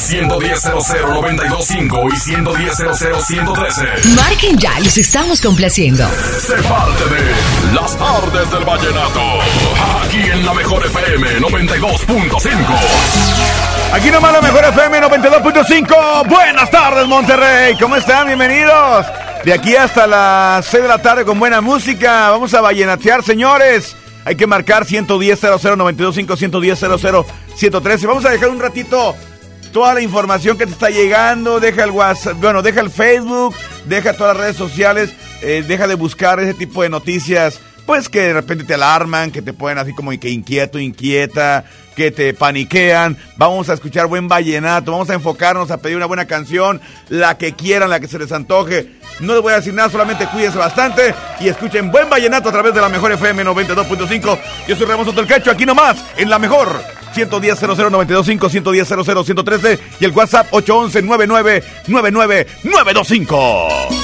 Al 110-00-925 y 110-00-113. Marquen ya, los estamos complaciendo. Se parte de Las tardes del vallenato. Aquí en la mejor FM 92.5. Aquí nomás la mejor FM 92.5. Buenas tardes, Monterrey. ¿Cómo están? Bienvenidos. De aquí hasta las 6 de la tarde con buena música. Vamos a vallenatear, señores. Hay que marcar 110 00 925 110 00 113. Vamos a dejar un ratito toda la información que te está llegando. Deja el WhatsApp, bueno, deja el Facebook, deja todas las redes sociales. eh, deja de buscar ese tipo de noticias. Pues que de repente te alarman, que te ponen así como que inquieto, inquieta, que te paniquean. Vamos a escuchar buen vallenato, vamos a enfocarnos a pedir una buena canción, la que quieran, la que se les antoje. No les voy a decir nada, solamente cuídense bastante y escuchen buen vallenato a través de la mejor FM 92.5. Yo soy Ramos Soto aquí nomás, en la mejor. 110 00 925 110 00 113 y el WhatsApp 811 99 99 925.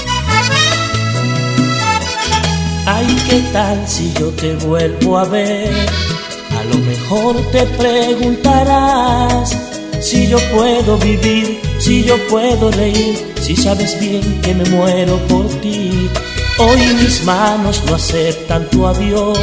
Ay, ¿qué tal si yo te vuelvo a ver? A lo mejor te preguntarás si yo puedo vivir, si yo puedo reír, si sabes bien que me muero por ti. Hoy mis manos no aceptan tu adiós.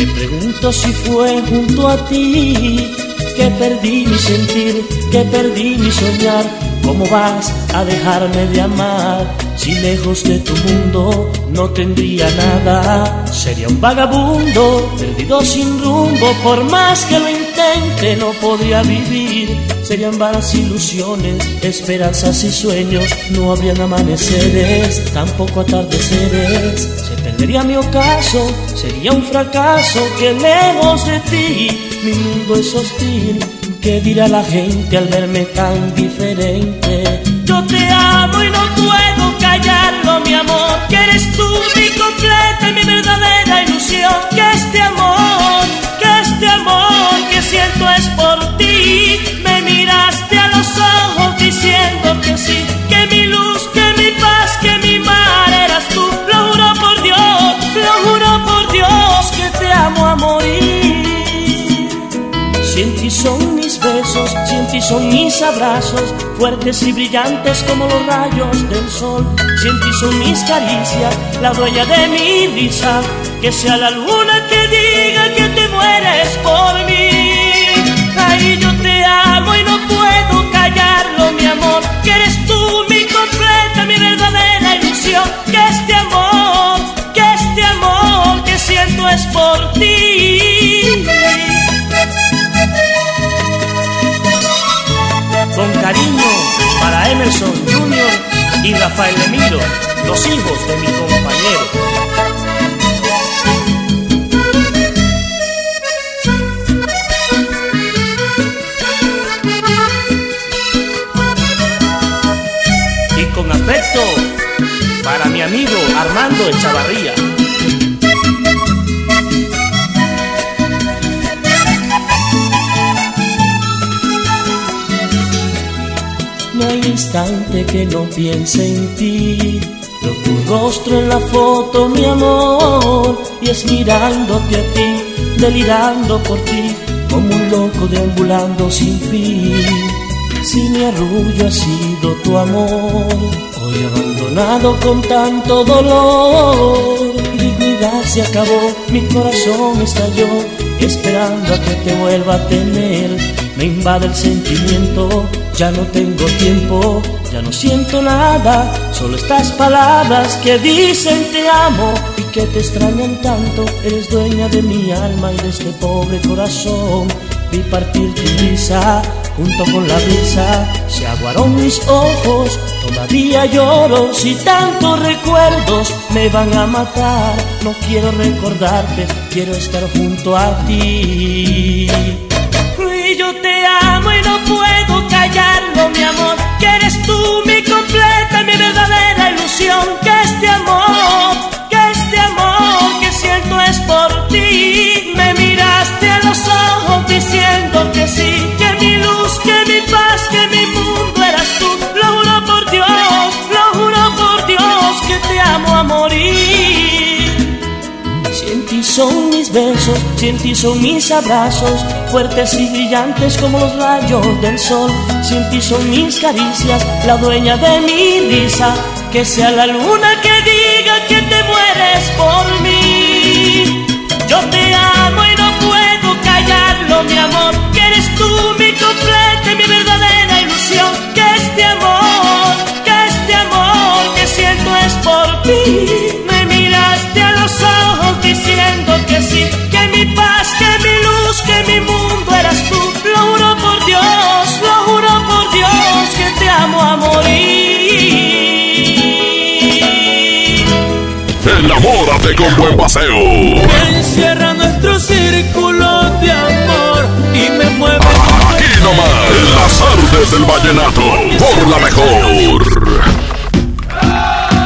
Me pregunto si fue junto a ti que perdí mi sentir, que perdí mi soñar. ¿Cómo vas a dejarme de amar? Si lejos de tu mundo no tendría nada, sería un vagabundo, perdido sin rumbo, por más que lo intente no podría vivir. Serían vanas ilusiones, esperanzas y sueños, no habrían amaneceres, tampoco atardeceres. Se perdería mi ocaso, sería un fracaso que lejos de ti mi mundo es hostil. ¿Qué dirá la gente al verme tan diferente? Te amo y no puedo callarlo, mi amor. Que eres tú mi completa y mi verdadera ilusión. Que este amor, que este amor que siento es por ti. Son mis abrazos, fuertes y brillantes como los rayos del sol. Si en ti son mis caricias, la dueña de mi risa, que sea la luna que diga que te mueres por mí. Ay, yo te amo y no puedo callarlo, mi amor, que eres tú mi completa, mi verdadera ilusión. Que este amor, que este amor que siento es por ti. Cariño para Emerson Jr. y Rafael Emiro, los hijos de mi compañero. Y con afecto para mi amigo Armando Echavarría. Instante que no piense en ti. Veo tu rostro en la foto, mi amor, y es mirándote a ti, delirando por ti, como un loco deambulando sin fin. Si mi arrullo ha sido tu amor, hoy abandonado con tanto dolor, mi dignidad se acabó, mi corazón estalló, esperando a que te vuelva a tener. Me invade el sentimiento, ya no tengo tiempo, ya no siento nada, solo estas palabras que dicen te amo y que te extrañan tanto. Eres dueña de mi alma y de este pobre corazón. Vi partir tu risa junto con la brisa, se aguaron mis ojos, todavía lloro si tantos recuerdos me van a matar. No quiero recordarte, quiero estar junto a ti mi amor. Que eres tú mi completa, mi verdadera ilusión. Que este amor, que este amor que siento es por ti. Me miraste a los ojos diciendo que sí, que mis besos, sin ti son mis abrazos, fuertes y brillantes como los rayos del sol. Sin ti son mis caricias, la dueña de mi risa. Que sea la luna que diga que te mueres por mí. Con buen paseo. Encierra nuestro círculo de amor y me mueve. Aquí nomás, en las artes del vallenato, por la mejor.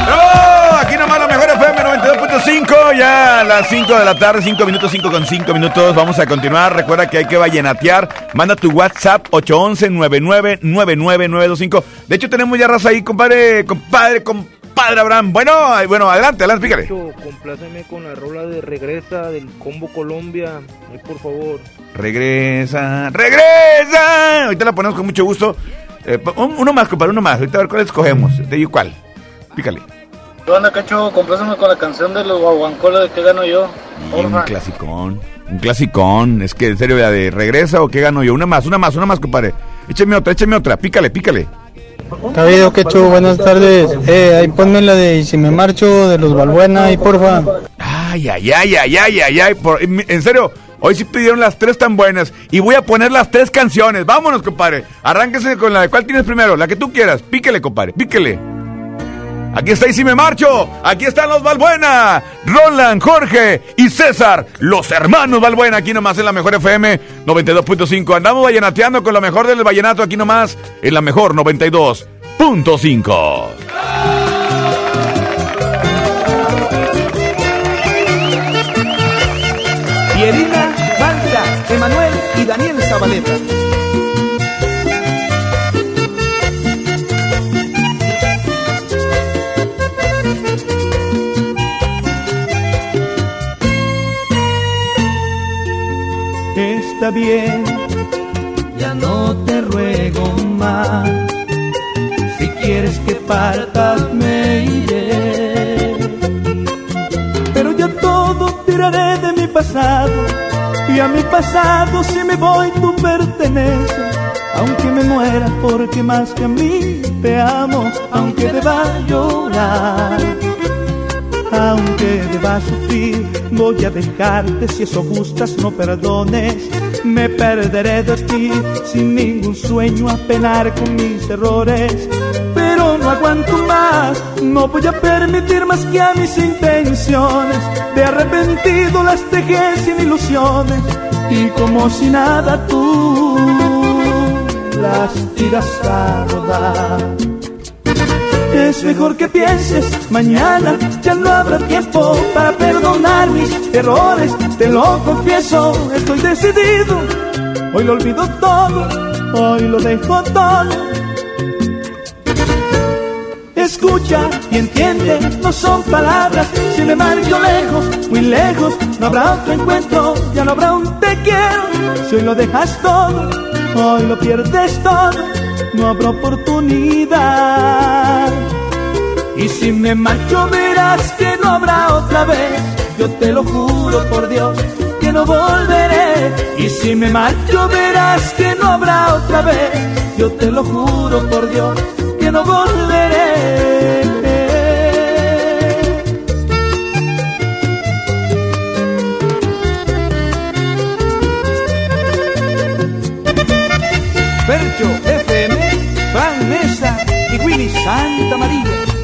¡Oh! Aquí nomás la mejor FM 92.5, ya a las 5 de la tarde, 5 minutos, 5 con 5 minutos. Vamos a continuar. Recuerda que hay que vallenatear. Manda tu WhatsApp 811-999925. De hecho, tenemos ya raza ahí, compadre, compadre, compadre Abraham. Bueno, bueno, adelante, adelante, pícale. Compláceme con la rola de Regresa del Combo Colombia. Ay, por favor. Regresa, regresa. Ahorita la ponemos con mucho gusto. Eh, un- uno más, compadre, uno más. Ahorita a ver cuál escogemos. ¿De you cuál? Pícale. ¿Qué onda, Cacho? Complázame con la canción de los guaguancoles de qué gano yo. Un clasicón. Un clasicón. Es que, en serio, la de regresa o qué gano yo. Una más, una más, una más, compadre. Écheme otra, écheme otra. Pícale, pícale. Cabido, Quechu, buenas tardes. Eh, ahí ponme la de Y si me marcho de los Balbuena, ahí porfa. Ay, ay, ay, ay, ay, ay, ay. por- en serio, hoy sí pidieron las tres tan buenas. Y voy a poner las tres canciones. Vámonos, compadre. Arránquese con la de cuál tienes primero. La que tú quieras. Píquele, compadre, píquele. Aquí está y si me marcho. Aquí están los Balbuena. Roland, Jorge y César. Los hermanos Balbuena. Aquí nomás en la mejor FM 92.5. Andamos vallenateando con lo mejor del vallenato. Aquí nomás en la mejor 92.5. Pierina, Blanca, Emanuel y Daniel Zabaleta. Está bien, ya no te ruego más. Si quieres que partas, me iré. Pero yo todo tiraré de mi pasado y a mi pasado si me voy tú perteneces. Aunque me muera porque más que a mí te amo aunque deba llorar. Aunque deba sufrir voy a dejarte si eso gustas no perdones me perderé de ti sin ningún sueño a penar con mis errores pero no aguanto más, no voy a permitir más que a mis intenciones. De arrepentido las dejé sin ilusiones y como si nada tú las tiras a rodar. Es mejor que pienses, mañana ya no habrá tiempo para perdonar mis errores, te lo confieso, estoy decidido, hoy lo olvido todo, hoy lo dejo todo. Escucha y entiende, no son palabras. Si me marcho lejos, muy lejos, no habrá otro encuentro, ya no habrá un te quiero. Si hoy lo dejas todo, hoy lo pierdes todo, no habrá oportunidad. Y si me marcho, verás que no habrá otra vez. Yo te lo juro por Dios que no volveré. Y si me marcho, verás que no habrá otra vez. Yo te lo juro por Dios que no volveré. Percho FM, Fran Mesa y Willy Santa María.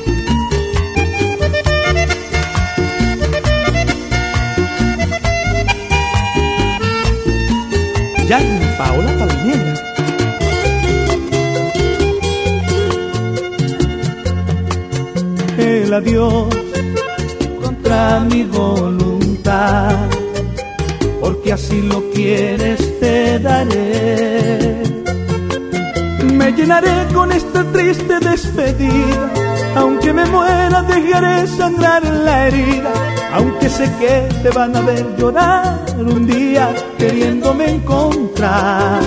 Jan Paola Palmera. El adiós contra mi voluntad, porque así lo quieres te daré. Me llenaré con esta triste despedida, aunque me muera dejaré sangrar la herida, aunque sé que te van a ver llorar un día queriéndome encontrar,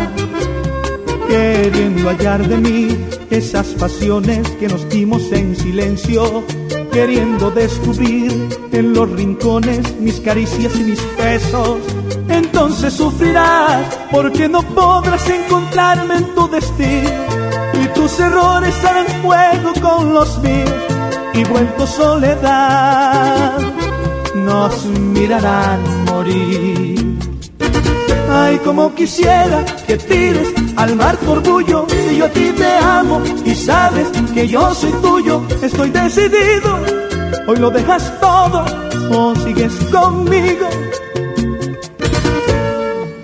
queriendo hallar de mí esas pasiones que nos dimos en silencio, queriendo descubrir en los rincones mis caricias y mis besos. Entonces sufrirás porque no podrás encontrarme en tu destino y tus errores harán fuego con los míos y vuelto soledad nos mirarán morir. Ay, como quisiera que tires al mar tu orgullo y yo a ti te amo y sabes que yo soy tuyo, estoy decidido. Hoy lo dejas todo o sigues conmigo.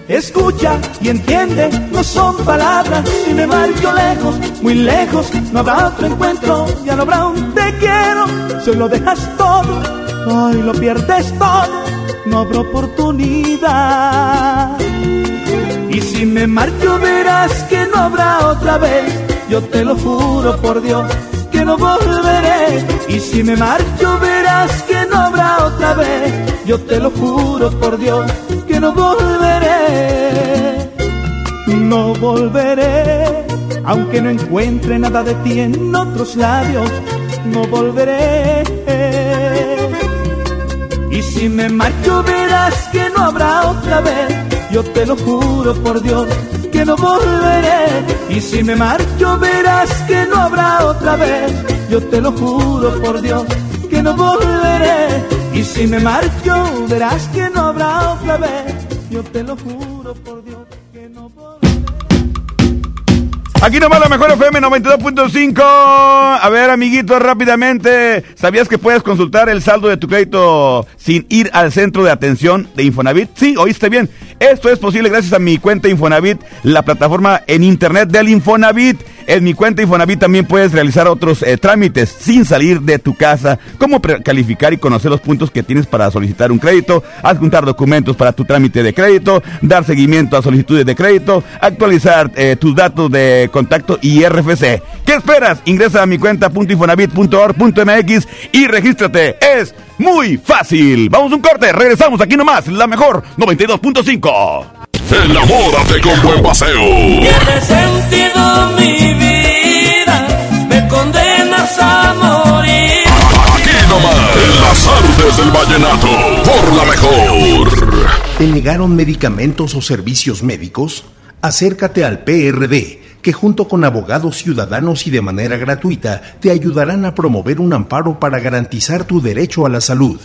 Escucha y entiende, no son palabras, si me marcho lejos, muy lejos, no habrá otro encuentro, ya no habrá un te quiero, si lo dejas todo, hoy lo pierdes todo, no habrá oportunidad. Y si me marcho verás que no habrá otra vez, yo te lo juro por Dios que no volveré. Y si me marcho verás que no habrá otra vez, yo te lo juro por Dios que no volveré. No volveré, aunque no encuentre nada de ti en otros labios, no volveré. Y si me marcho verás que no habrá otra vez, yo te lo juro por Dios que no volveré. Y si me marcho verás que no habrá otra vez, yo te lo juro por Dios que no volveré. Y si me marcho verás que no habrá otra vez, yo te lo juro por Aquí nomás la mejor FM 92.5. A ver, amiguitos, rápidamente. ¿Sabías que puedes consultar el saldo de tu crédito sin ir al centro de atención de Infonavit? Sí, oíste bien. Esto es posible gracias a mi cuenta Infonavit, la plataforma en internet del Infonavit. En mi cuenta Infonavit también puedes realizar otros eh, trámites sin salir de tu casa, como calificar y conocer los puntos que tienes para solicitar un crédito, adjuntar documentos para tu trámite de crédito, dar seguimiento a solicitudes de crédito, actualizar eh, tus datos de contacto y RFC. ¿Qué esperas? Ingresa a mi cuenta.infonavit.org.mx y regístrate. Es muy fácil. Vamos a un corte, regresamos aquí nomás, la mejor 92.5. Enamórate con buen paseo. Tiene sentido mi condenas a morir. Aquí nomás, en las artes del vallenato, por la mejor. ¿Te negaron medicamentos o servicios médicos? Acércate al PRD, que junto con abogados ciudadanos y de manera gratuita te ayudarán a promover un amparo para garantizar tu derecho a la salud.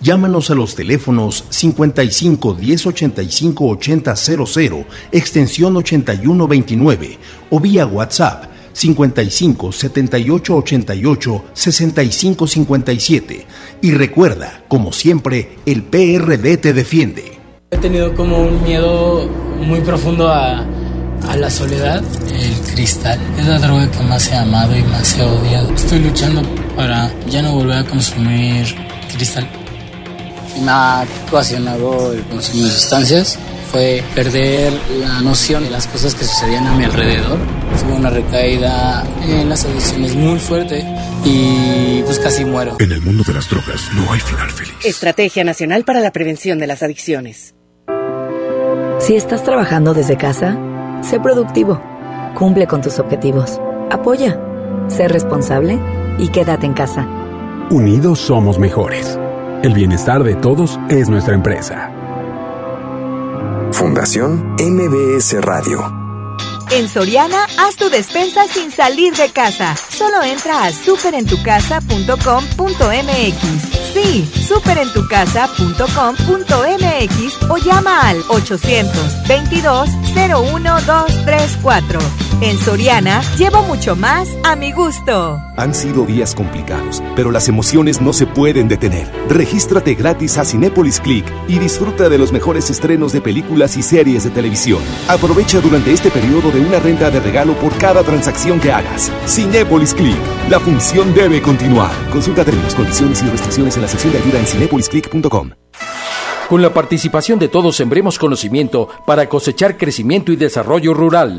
Llámanos a los teléfonos 55 10 85 80 00, extensión 81 29 o vía WhatsApp 55 78 88 65 57. Y recuerda, como siempre, el PRD te defiende. He tenido como un miedo muy profundo a, a la soledad. El cristal es la droga que más he amado y más he odiado. Estoy luchando para ya no volver a consumir cristal. Me ha ocasionado el consumo de sustancias fue perder la noción de las cosas que sucedían a mi alrededor. Tuve una recaída en las adicciones muy fuerte y pues casi muero. En el mundo de las drogas no hay final feliz. Estrategia Nacional para la Prevención de las Adicciones. Si estás trabajando desde casa, sé productivo, cumple con tus objetivos, apoya, sé responsable y quédate en casa. Unidos somos mejores. El bienestar de todos es nuestra empresa. Fundación MBS Radio. En Soriana, haz tu despensa sin salir de casa. Solo entra a superentucasa.com.mx. Sí, superentucasa.com.mx o llama al 800-22-01234. En Soriana, llevo mucho más a mi gusto. Han sido días complicados, pero las emociones no se pueden detener. Regístrate gratis a Cinépolis Click y disfruta de los mejores estrenos de películas y series de televisión. Aprovecha durante este periodo de una renta de regalo por cada transacción que hagas. Cinépolis Click. La función debe continuar. Consulta términos, condiciones y restricciones en la sección de ayuda en cinépolisclick.com. Con la participación de todos sembremos conocimiento para cosechar crecimiento y desarrollo rural.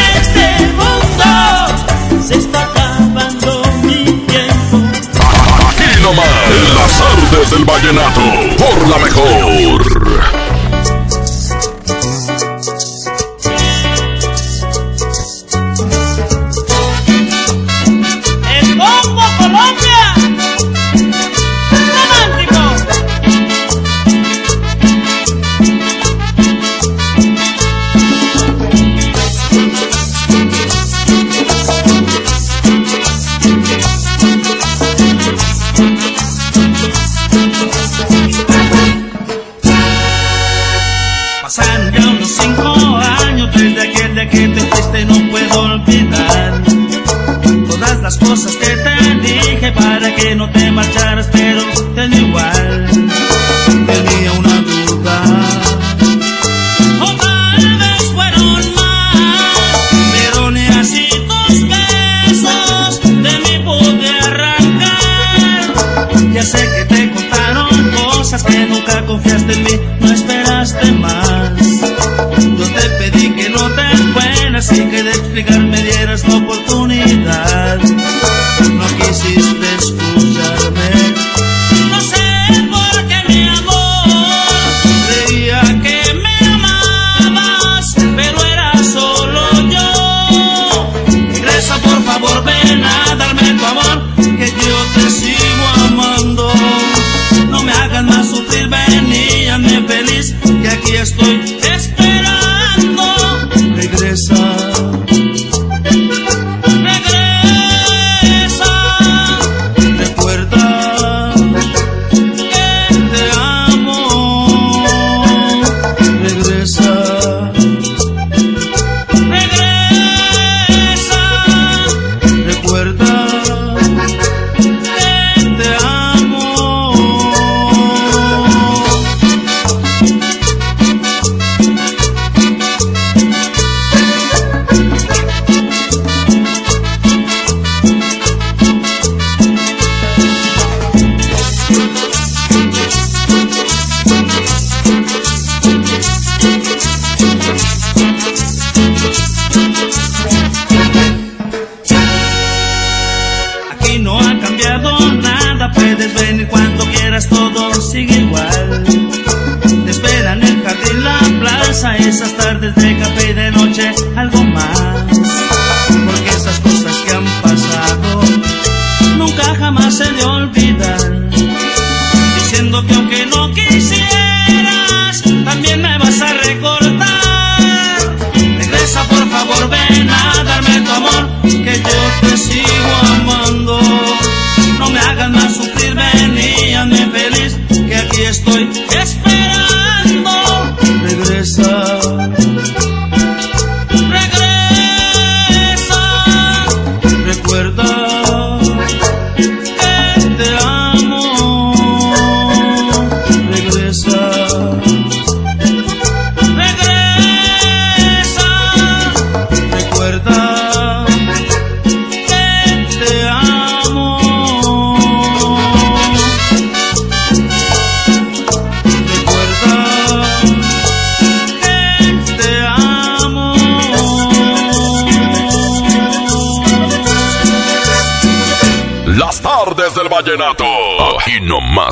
Se está acabando mi tiempo. Aquí nomás. En las tardes del vallenato. Por la mejor. Olvidar Todas las cosas que te dije para que no te marcharas pero tenía igual. Tenía una duda. O tal vez fueron más Pero ni así tus besos de mí pude arrancar. Ya sé que te contaron cosas que nunca confiaste en mí No esperaste más de explicarme dieras la oportunidad Aquí nomás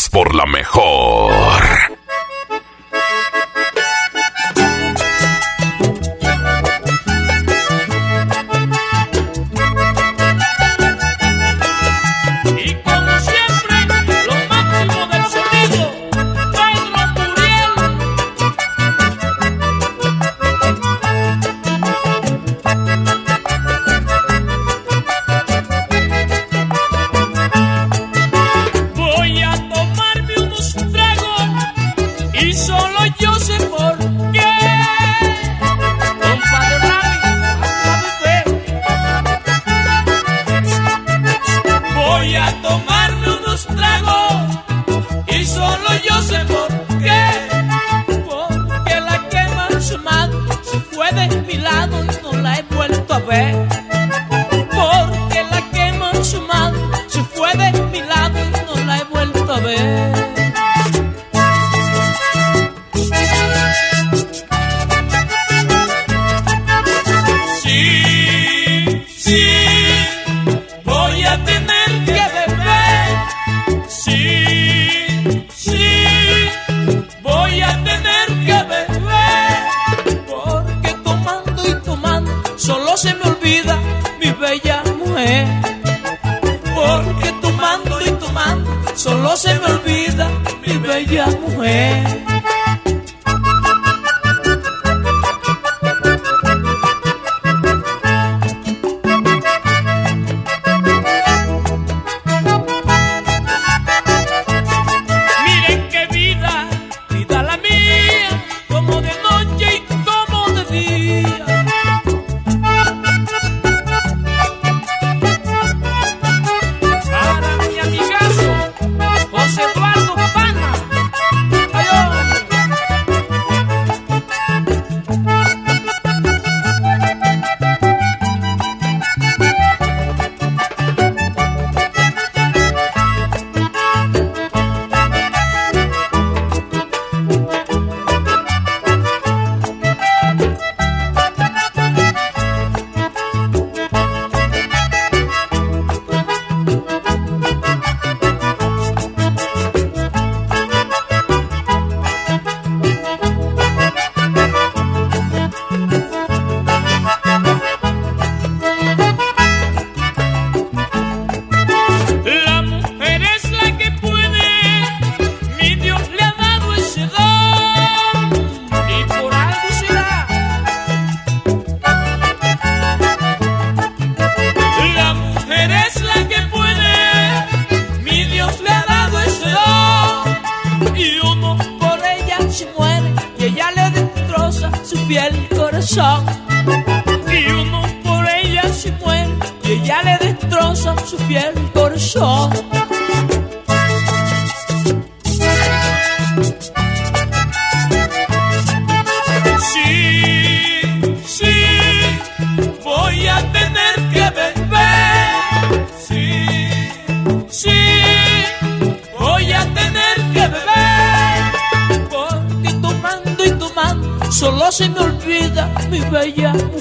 Y uno por ella se muere y ella le destroza su piel y corazón.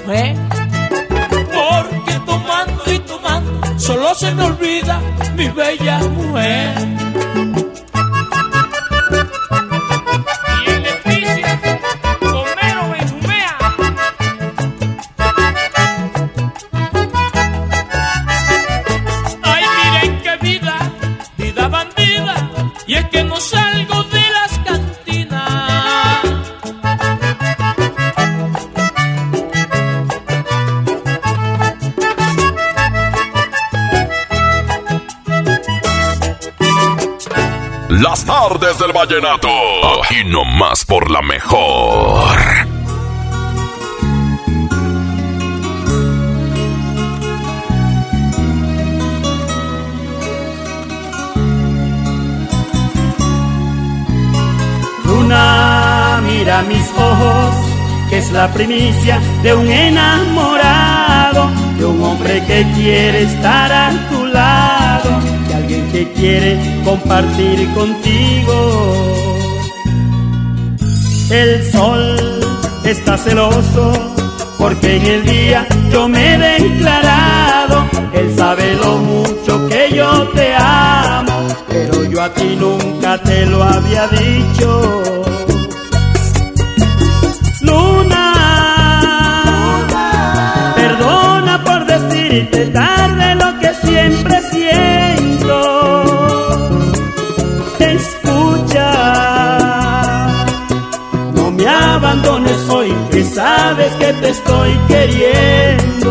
Mujer. Porque tomando y tomando solo se me olvida mi bella mujer. Las tardes del vallenato. Aquí nomás por la mejor. Luna, mira mis ojos, que es la primicia de un enamorado, de un hombre que quiere estar a tu lado, de alguien que quiere compartir contigo. El sol está celoso porque en el día yo me he declarado. Él sabe lo mucho que yo te amo, pero yo a ti nunca te lo había dicho. Decirte tarde lo que siempre siento. Escucha, no me abandones hoy, que sabes que te estoy queriendo.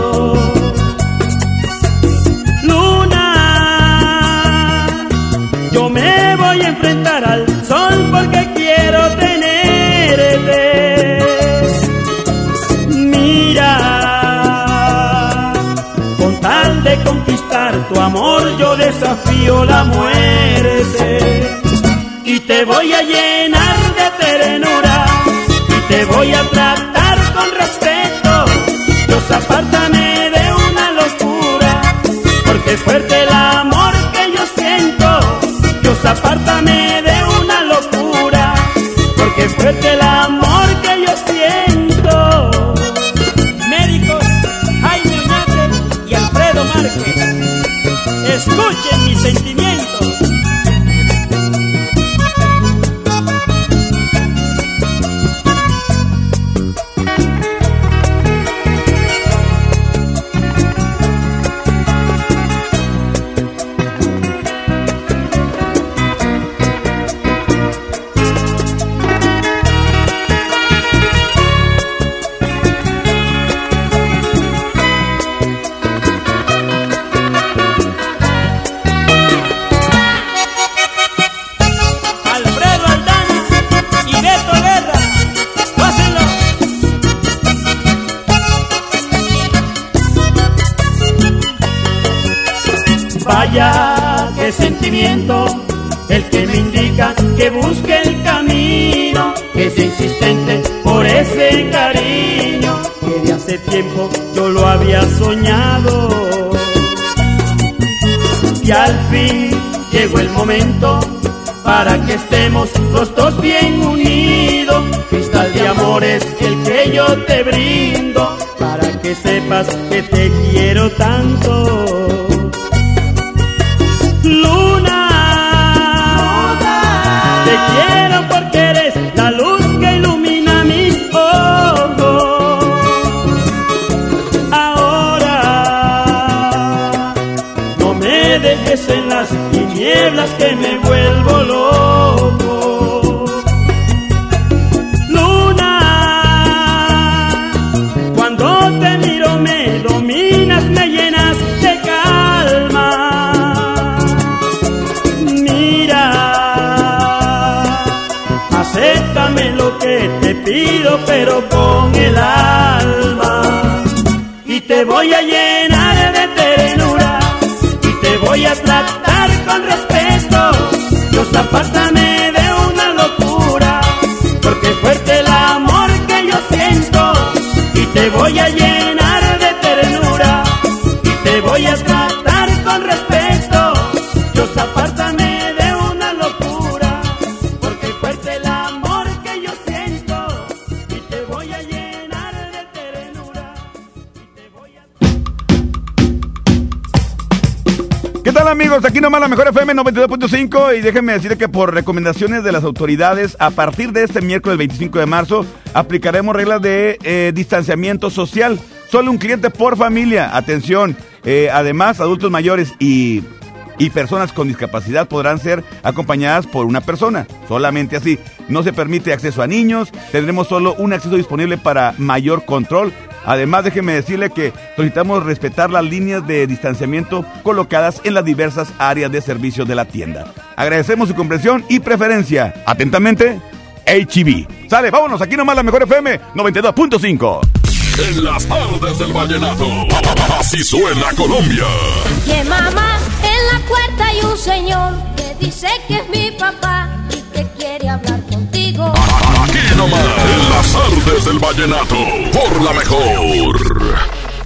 Desafío la muerte. Y te voy a llenar de ternura y te voy a tratar con respeto. Dios, apártame de una locura, porque es fuerte el amor que yo siento. Dios, apártame de una locura, porque es fuerte el amor escuchen mis sentimientos. Tiempo yo lo había soñado. Y al fin llegó el momento para que estemos los dos bien unidos. Cristal de amor es el que yo te brindo, para que sepas que te quiero tanto. Te tal amigos? Aquí nomás la mejor FM 92.5 y déjenme decirles que por recomendaciones de las autoridades, a partir de este miércoles 25 de marzo, aplicaremos reglas de eh, distanciamiento social. Solo un cliente por familia. Atención. Eh, además, adultos mayores y, y personas con discapacidad podrán ser acompañadas por una persona. Solamente así. No se permite acceso a niños. Tendremos solo un acceso disponible para mayor control. Además, déjeme decirle que solicitamos respetar las líneas de distanciamiento colocadas en las diversas áreas de servicio de la tienda. Agradecemos su comprensión y preferencia. Atentamente, HB. Sale, vámonos, aquí nomás la mejor FM 92.5. En las tardes del vallenato. Así suena Colombia. Puerta hay un señor que dice que es mi papá y que quiere hablar contigo. Aquí nomás. En las tardes del vallenato. Por la mejor.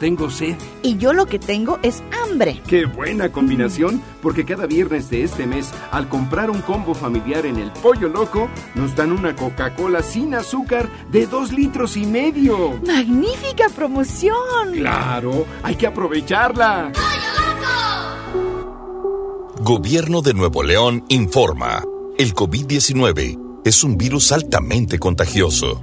Tengo sed. Y yo lo que tengo es hambre. Qué buena combinación, porque cada viernes de este mes, al comprar un combo familiar en el Pollo Loco, nos dan una Coca-Cola sin azúcar de dos litros y medio. ¡Magnífica promoción! Claro, hay que aprovecharla. Gobierno de Nuevo León informa. El COVID-19 es un virus altamente contagioso.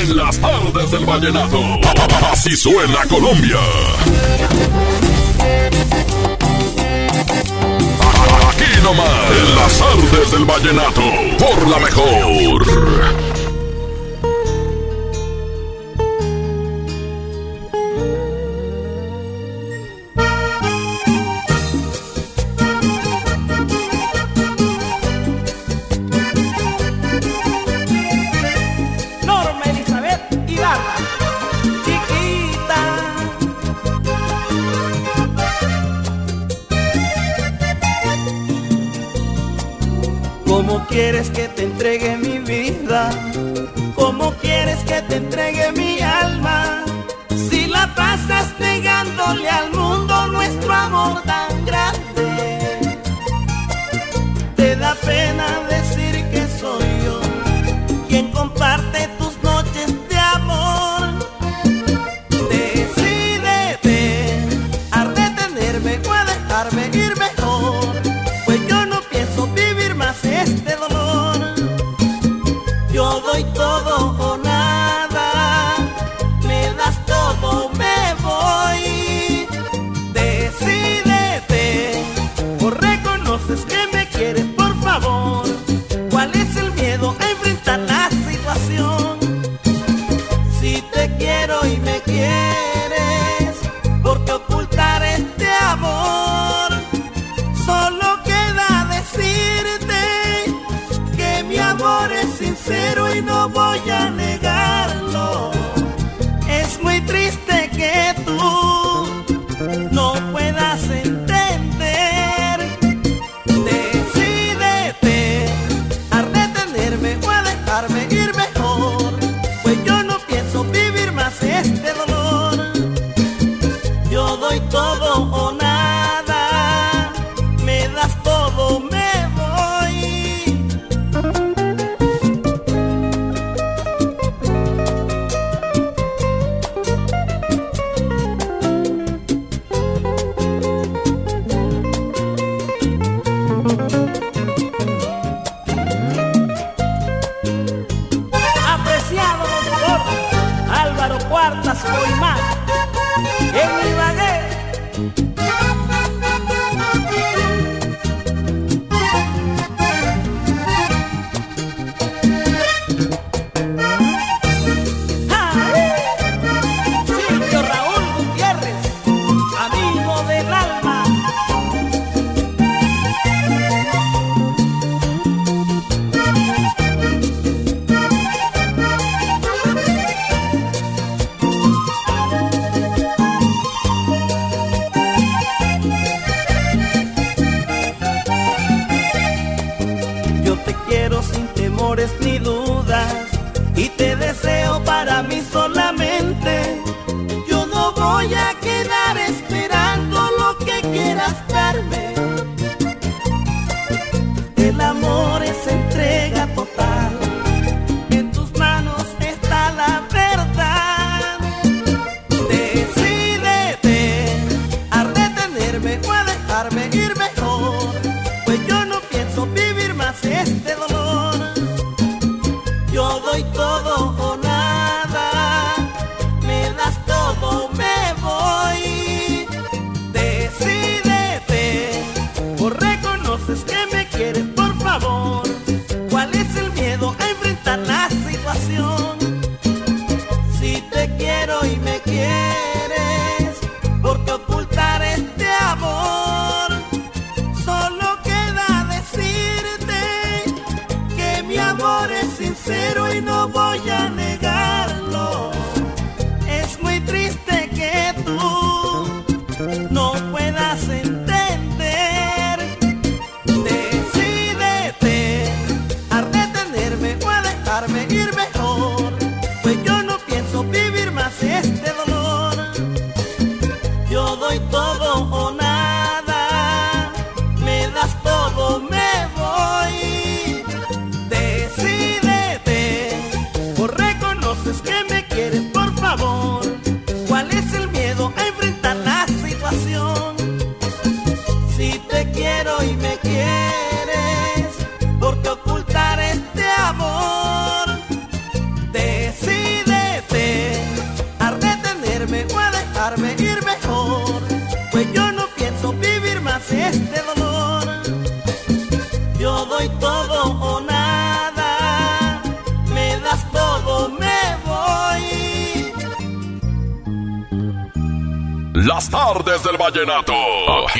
En las tardes del vallenato. Así suena Colombia. Aquí nomás. En las tardes del vallenato. Por la mejor. Quieres que te entregue mi vida? ¿Cómo quieres que te entregue mi alma?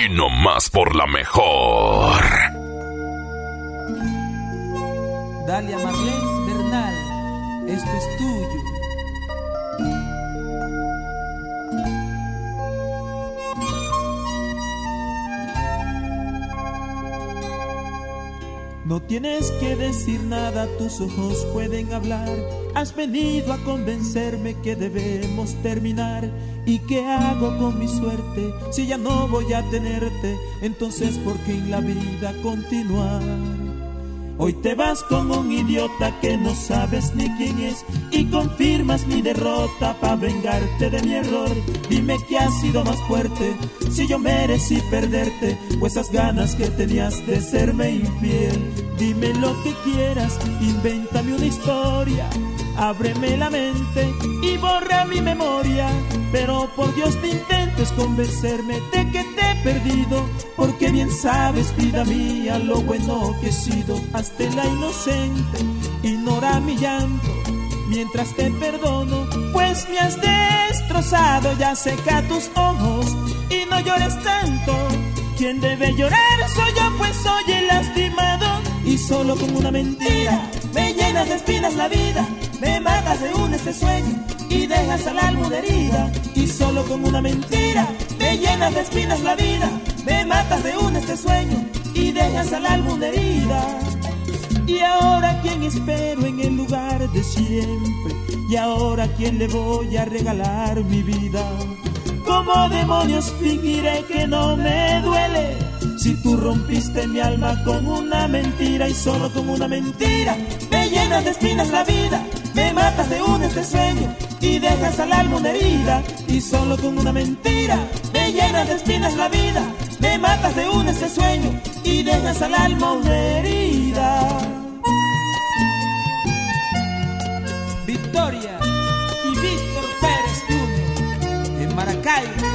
Aquí nomás por la mejor. Dalia Marlene Bernal, esto es tuyo. No tienes que decir nada, tus ojos pueden hablar. Has venido a convencerme que debemos terminar. ¿Y qué hago con mi suerte si ya no voy a tenerte? Entonces, ¿por qué en la vida continuar? Hoy te vas con un idiota que no sabes ni quién es y confirmas mi derrota para vengarte de mi error. Dime que has sido más fuerte si yo merecí perderte o esas ganas que tenías de serme infiel. Dime lo que quieras, invéntame una historia. Ábreme la mente y borra mi memoria. Pero por Dios te intentes convencerme de que te he perdido. Porque bien sabes, vida mía, lo bueno que he sido. Hazte la inocente, ignora mi llanto. Mientras te perdono, pues me has destrozado. Ya seca tus ojos y no llores tanto. Quien debe llorar soy yo, pues soy el lastimado. Y solo con una mentira me llenas de espinas la vida. Me matas de un este sueño y dejas al alma una herida. Y solo con una mentira me llenas de espinas la vida. Me matas de un este sueño y dejas al alma una herida. Y ahora quién espero en el lugar de siempre. Y ahora quién le voy a regalar mi vida. ¿Cómo demonios fingiré que no me duele? Si tú rompiste mi alma con una mentira y solo con una mentira me llenas de espinas la vida, me matas de un este sueño y dejas al alma una herida y solo con una mentira me llenas de espinas la vida, me matas de un este sueño y dejas al alma una herida. Victoria y Víctor Pérez Jr. en Maracaibo.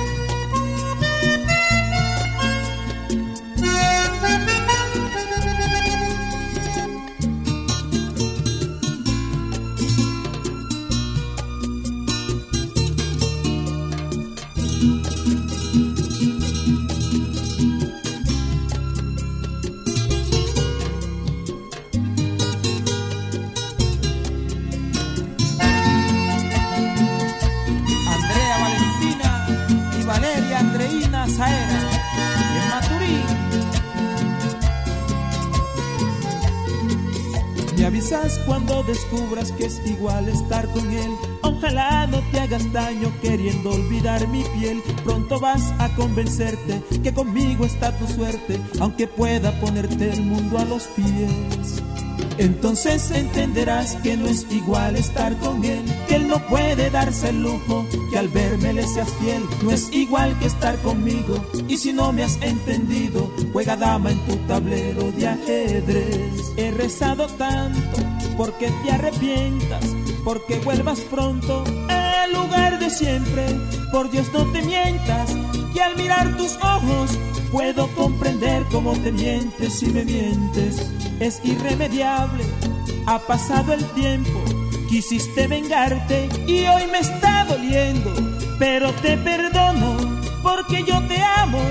Avisas cuando descubras que es igual estar con él. Ojalá no te hagas daño queriendo olvidar mi piel. Pronto vas a convencerte que conmigo está tu suerte, aunque pueda ponerte el mundo a los pies. Entonces entenderás que no es igual estar con él, que él no puede darse el lujo, que al verme le seas fiel, no es igual que estar conmigo. Y si no me has entendido, juega dama en tu tablero de ajedrez. He rezado tanto porque te arrepientas, porque vuelvas pronto al lugar de siempre. Por Dios no te mientas, que al mirar tus ojos puedo comprender cómo te mientes y me mientes. Es irremediable, ha pasado el tiempo, quisiste vengarte y hoy me está doliendo, pero te perdono porque yo te amo,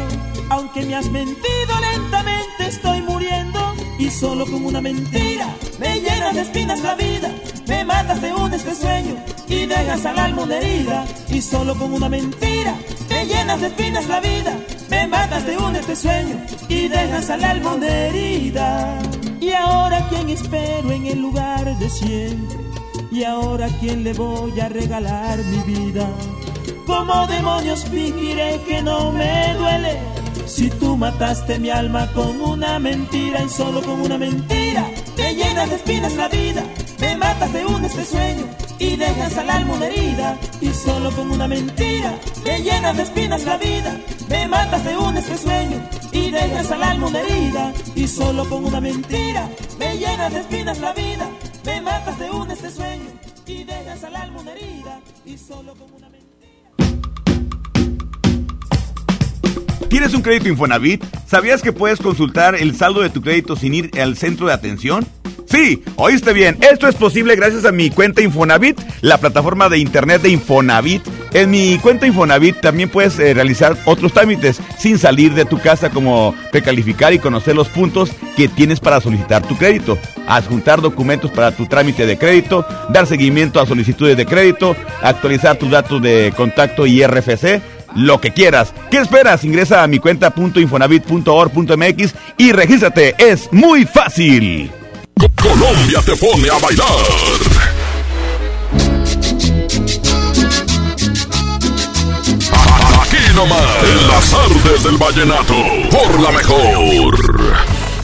aunque me has mentido lentamente estoy muriendo. Y solo con una mentira me llenas de espinas la vida, me matas de un este sueño y dejas al alma herida. Y solo con una mentira me llenas de espinas la vida, me matas de un este sueño y dejas al alma una herida. Y ahora quién espero en el lugar de siempre. Y ahora quién le voy a regalar mi vida. ¿Cómo demonios fingiré que no me duele? Si tú mataste mi alma con una mentira y solo con una mentira me llenas de espinas la vida, me matas de un este sueño y dejas al alma una herida. Y solo con una mentira me llenas de espinas la vida, me matas de un este sueño y dejas al alma una herida. Y solo con una mentira me llenas de espinas la vida, me matas de un este sueño y dejas al alma una herida. Y solo con una mentira ¿Tienes un crédito Infonavit? ¿Sabías que puedes consultar el saldo de tu crédito sin ir al centro de atención? Sí, oíste bien. Esto es posible gracias a mi cuenta Infonavit, la plataforma de internet de Infonavit. En mi cuenta Infonavit también puedes eh, realizar otros trámites sin salir de tu casa como precalificar y conocer los puntos que tienes para solicitar tu crédito, adjuntar documentos para tu trámite de crédito, dar seguimiento a solicitudes de crédito, actualizar tus datos de contacto y RFC, lo que quieras. ¿Qué esperas? Ingresa a mi cuenta.infonavit.org.mx y regístrate. Es muy fácil. Colombia te pone a bailar. Aquí nomás, en las artes del vallenato, por la mejor.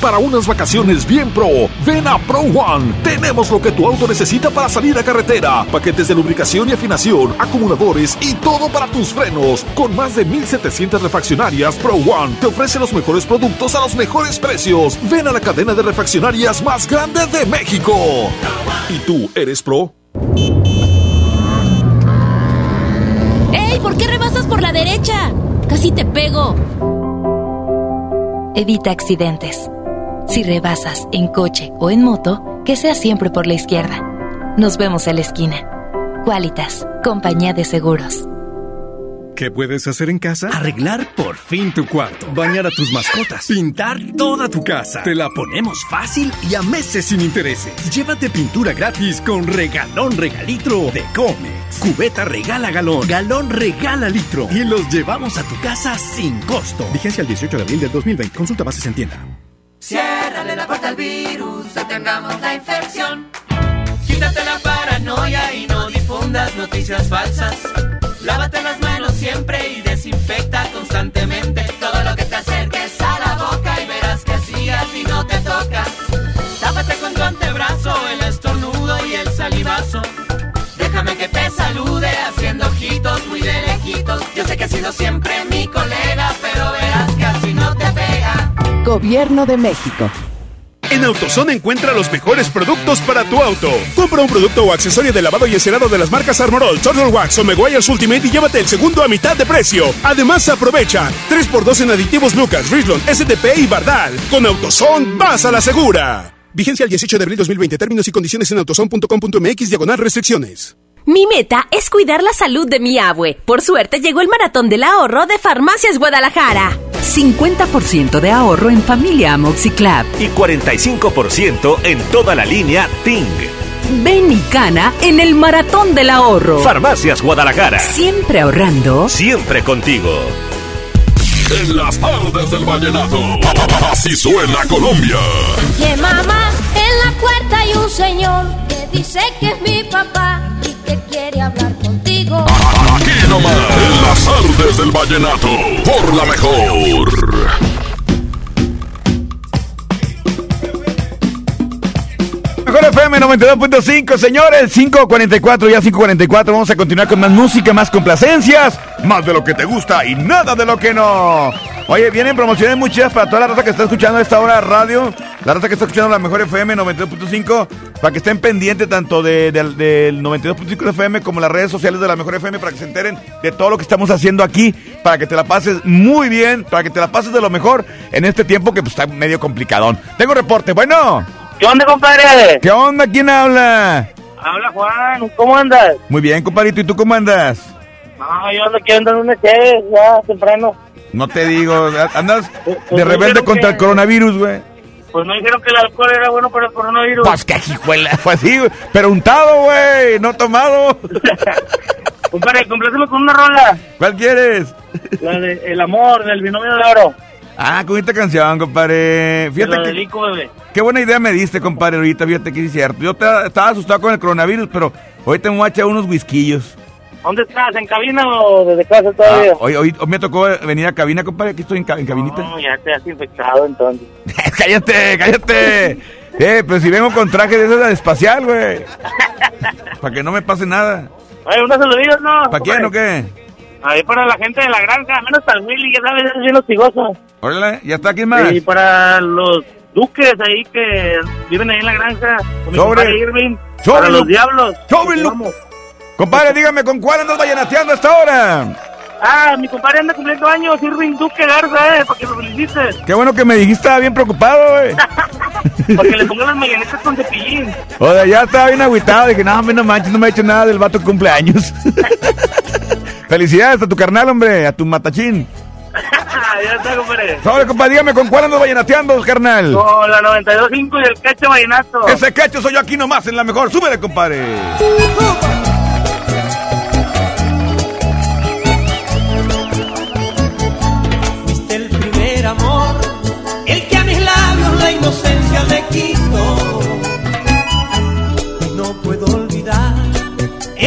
Para unas vacaciones bien pro, ven a Pro One. Tenemos lo que tu auto necesita para salir a carretera. Paquetes de lubricación y afinación, acumuladores y todo para tus frenos. Con más de 1700 refaccionarias, Pro One te ofrece los mejores productos a los mejores precios. Ven a la cadena de refaccionarias más grande de México. ¿Y tú eres pro? ¡Ey! ¿Por qué rebasas por la derecha? Casi te pego. Evita accidentes. Si rebasas en coche o en moto, que sea siempre por la izquierda. Nos vemos en la esquina. Qualitas, compañía de seguros. ¿Qué puedes hacer en casa? Arreglar por fin tu cuarto. Bañar a tus mascotas. Pintar toda tu casa. Te la ponemos fácil y a meses sin intereses. Llévate pintura gratis con regalón regalitro de Comex. Cubeta regala galón. Galón regala litro. Y los llevamos a tu casa sin costo. Vigencia el 18 de abril del 2020. Consulta bases en tienda. Ciérrale la puerta al virus, detengamos la infección. Quítate la paranoia y no difundas noticias falsas. Lávate las manos siempre y desinfecta constantemente todo lo que te acerques a la boca y verás que así a ti no te toca. Tápate con tu antebrazo el estornudo y el salivazo. Déjame que te salude haciendo ojitos muy de lejitos. Yo sé que has sido siempre mi colega, Gobierno de México. En AutoZone encuentra los mejores productos para tu auto. Compra un producto o accesorio de lavado y encerado de las marcas Armorol, Turtle Wax o Meguiar's Ultimate y llévate el segundo a mitad de precio. Además, aprovecha 3x2 en aditivos Lucas, Richland, STP y Bardal. Con AutoZone, vas a la segura. Vigencia el 18 de abril 2020. Términos y condiciones en autozone.com.mx diagonal restricciones. Mi meta es cuidar la salud de mi abue. Por suerte llegó el maratón del ahorro de Farmacias Guadalajara. 50% de ahorro en familia Amoxiclab y 45% en toda la línea Ting. Ven y cana en el maratón del ahorro. Farmacias Guadalajara. Siempre ahorrando. Siempre contigo. En las tardes del vallenato, así suena Colombia. Que mamá, en la puerta hay un señor que dice que es mi papá y que quiere hablar contigo. Aquí nomás, artes del vallenato, por la mejor. Mejor FM 92.5, señores, 5.44, ya 5.44, vamos a continuar con más música, más complacencias, más de lo que te gusta y nada de lo que no. Oye, vienen promociones muy chidas para toda la raza que está escuchando a esta hora de radio, la raza que está escuchando la Mejor FM 92.5, para que estén pendientes tanto de- del- del 92.5 FM como las redes sociales de la Mejor FM, para que se enteren de todo lo que estamos haciendo aquí, para que te la pases muy bien, para que te la pases de lo mejor en este tiempo que pues, está medio complicadón. Tengo reporte, bueno. ¿Qué onda, compadre? ¿Qué onda? ¿Quién habla? Habla Juan, ¿cómo andas? Muy bien, compadrito. ¿Y tú cómo andas? No, yo ando aquí ando en una cheve, ya temprano. No te digo, andas de rebelde contra el coronavirus, güey. Pues no dijeron que el alcohol era bueno para el coronavirus. Pues que hijuela, fue así. Pero untado, güey, no tomado. Compadre, compláceme con una rola. ¿Cuál quieres? La de El amor, del binomio de oro. Ah, con esta canción, compadre. Te Fíjate la que, bebé. qué buena idea me diste, compadre, ahorita, fíjate que es cierto. Yo te- estaba asustado con el coronavirus, pero ahorita me voy a echar unos whisquillos. ¿Dónde estás? ¿En cabina o desde casa todavía? Ah, hoy, hoy- hoy me tocó venir a cabina, compadre, aquí estoy en, en cabinita. No, ya te has infectado entonces. cállate, cállate. Eh, pero si vengo con traje de esa espacial, güey. Para que no me pase nada. Oye, unos saluditos, ¿no? ¿Para quién o qué? Ahí para la gente de la granja, menos para el Willy, ya sabes, es bien hostigoso. Órale, ¿ya está aquí más? Y para los duques ahí que viven ahí en la granja. Con mi Sobre. compadre Irving. Sobre para lo- los diablos. Sobre. Compadre, dígame, ¿con cuál andas vallenateando a esta hora? Ah, mi compadre anda cumpliendo años, Irving Duque Garza, eh, para que lo felicites. Qué bueno que me dijiste, estaba bien preocupado, güey. Para que le pongan las mañanitas con cepillín. O sea, ya estaba bien agüitado. Dije, no, hombre, no manches, no me ha hecho nada del vato que cumple años. Felicidades a tu carnal, hombre, a tu matachín. ya está, compadre. Sobre, compadre, dígame, ¿con cuál andas vallenateando, carnal? Con la 92.5 y el cacho vallenato. Ese cacho soy yo aquí nomás en la mejor. Súbele, compadre.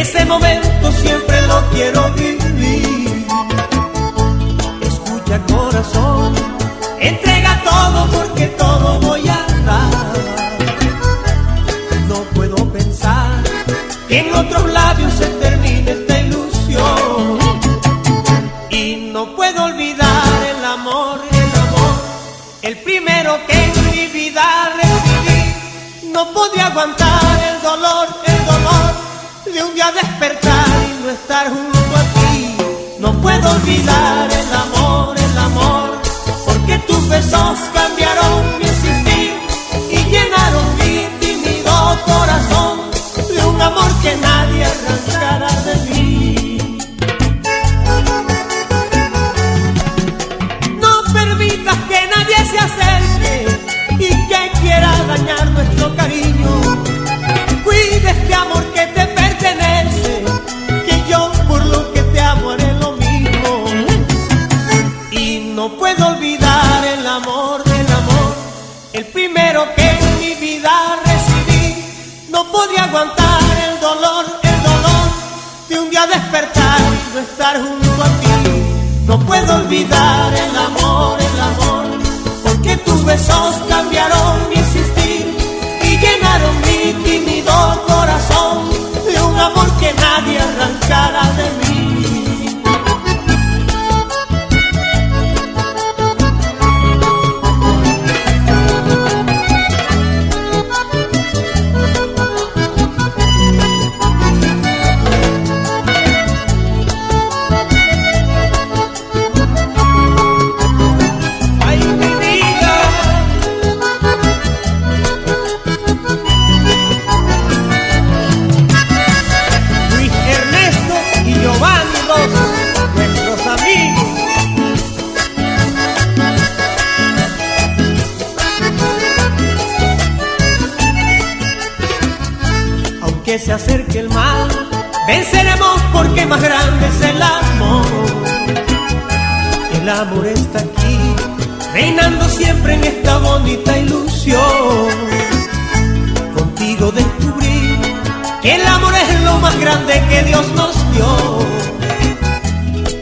Ese momento, siempre lo quiero vivir. Escucha corazón, entrega todo porque todo voy a dar. No puedo pensar que en otros labios se No estar junto a ti. No puedo olvidar el amor, el amor, porque tus besos cambiaron mi existir y llenaron mi tímido corazón de un amor que nadie arrancará de mí. Se acerque el mal, venceremos porque más grande es el amor. El amor está aquí, reinando siempre en esta bonita ilusión. Contigo descubrí que el amor es lo más grande que Dios nos dio.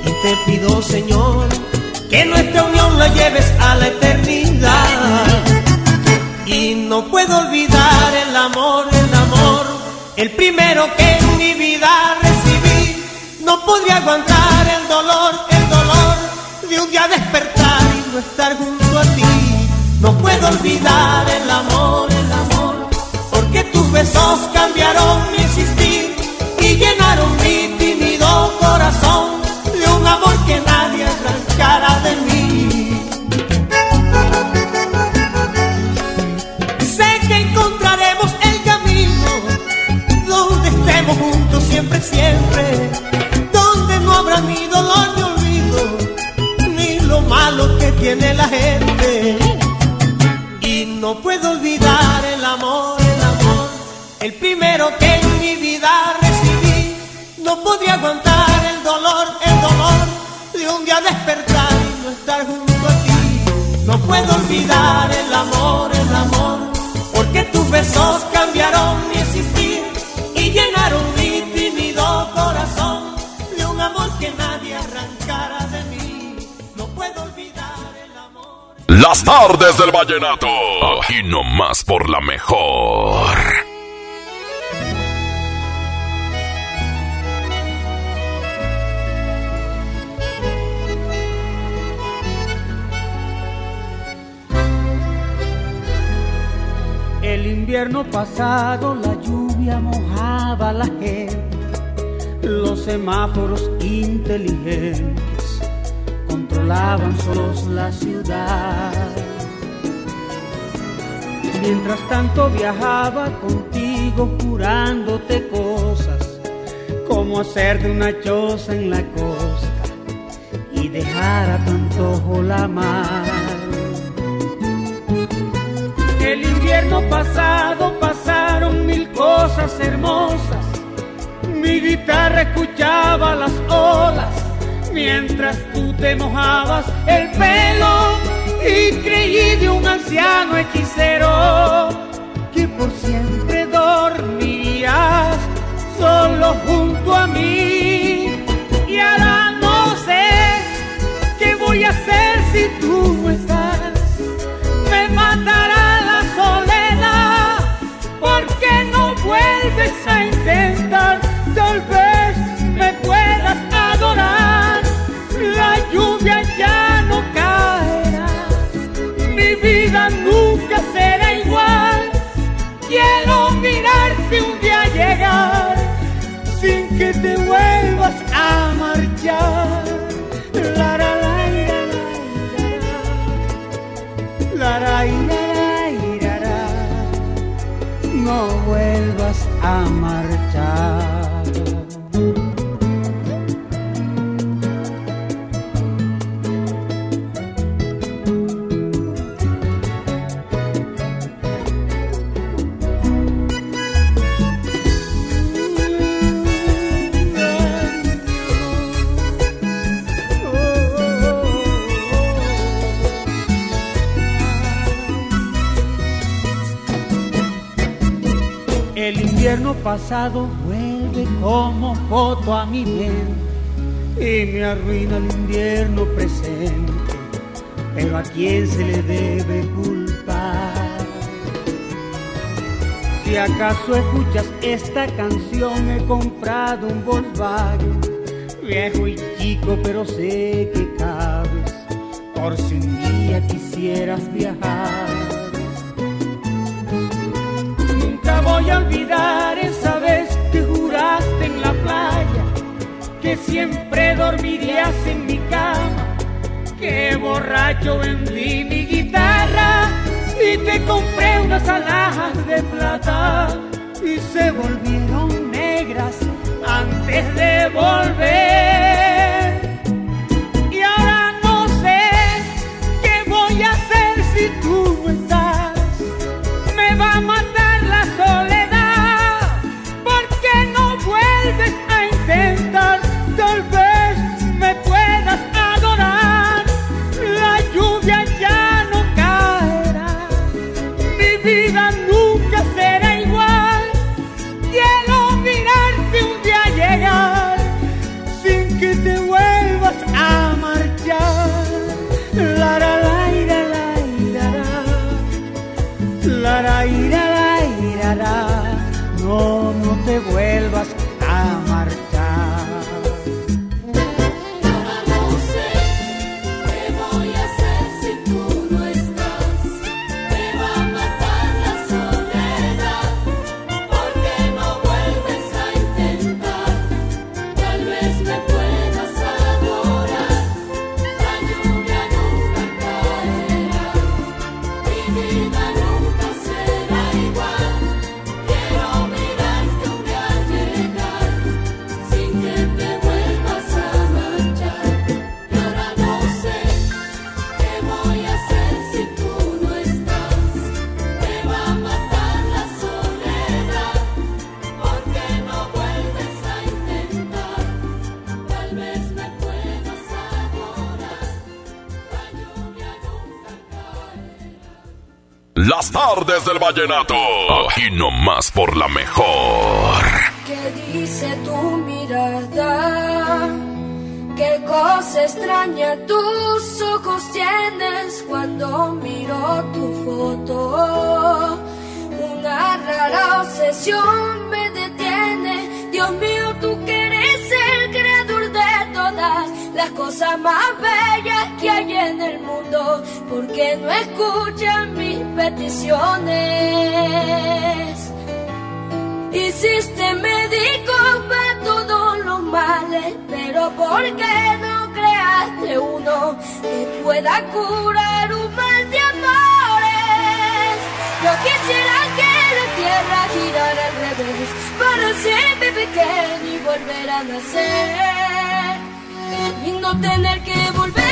Y te pido, Señor, que nuestra unión la lleves a la eternidad. Y no puedo olvidar el amor, el primero que en mi vida recibí. No podría aguantar el dolor, el dolor de un día despertar y no estar junto a ti. No puedo olvidar el amor, siempre, donde no habrá ni dolor ni olvido, ni lo malo que tiene la gente. Y no puedo olvidar el amor, el amor, el primero que en mi vida recibí. No podría aguantar el dolor, el dolor de un día despertar y no estar junto a ti. No puedo olvidar Las tardes del vallenato. y no más por la mejor. El invierno pasado la lluvia mojaba la gente, los semáforos inteligentes controlaban solos la ciudad. Mientras tanto viajaba contigo jurándote cosas, como hacer de una choza en la costa y dejar a tu antojo la mar. El invierno pasado pasaron mil cosas hermosas. Mi guitarra escuchaba las olas mientras tú te mojabas el pelo y creí de un anciano hechicero que por siempre dormirías solo junto a mí. Vuelve como foto a mi mente y me arruina el invierno presente. Pero a quién se le debe culpar? Si acaso escuchas esta canción, he comprado un Volkswagen, viejo y chico, pero sé que cabes por si un día quisieras viajar. Nunca voy a olvidar esa que siempre dormirías en mi cama. Que borracho vendí mi guitarra y te compré unas alhajas de plata y se volvieron negras antes de volver. Tardes del vallenato. Aquí nomás por la mejor. ¿Qué dice tu mirada? ¿Qué cosa extraña tus ojos tienes cuando miro tu foto? Una rara obsesión me detiene. Dios mío, las cosas más bellas que hay en el mundo. porque no escuchan mis peticiones. Hiciste médicos para todos los males, pero ¿por qué no creaste uno que pueda curar un mal de amores? Yo quisiera que la tierra girara al revés, para siempre pequeño y volver a nacer, y no tener que volver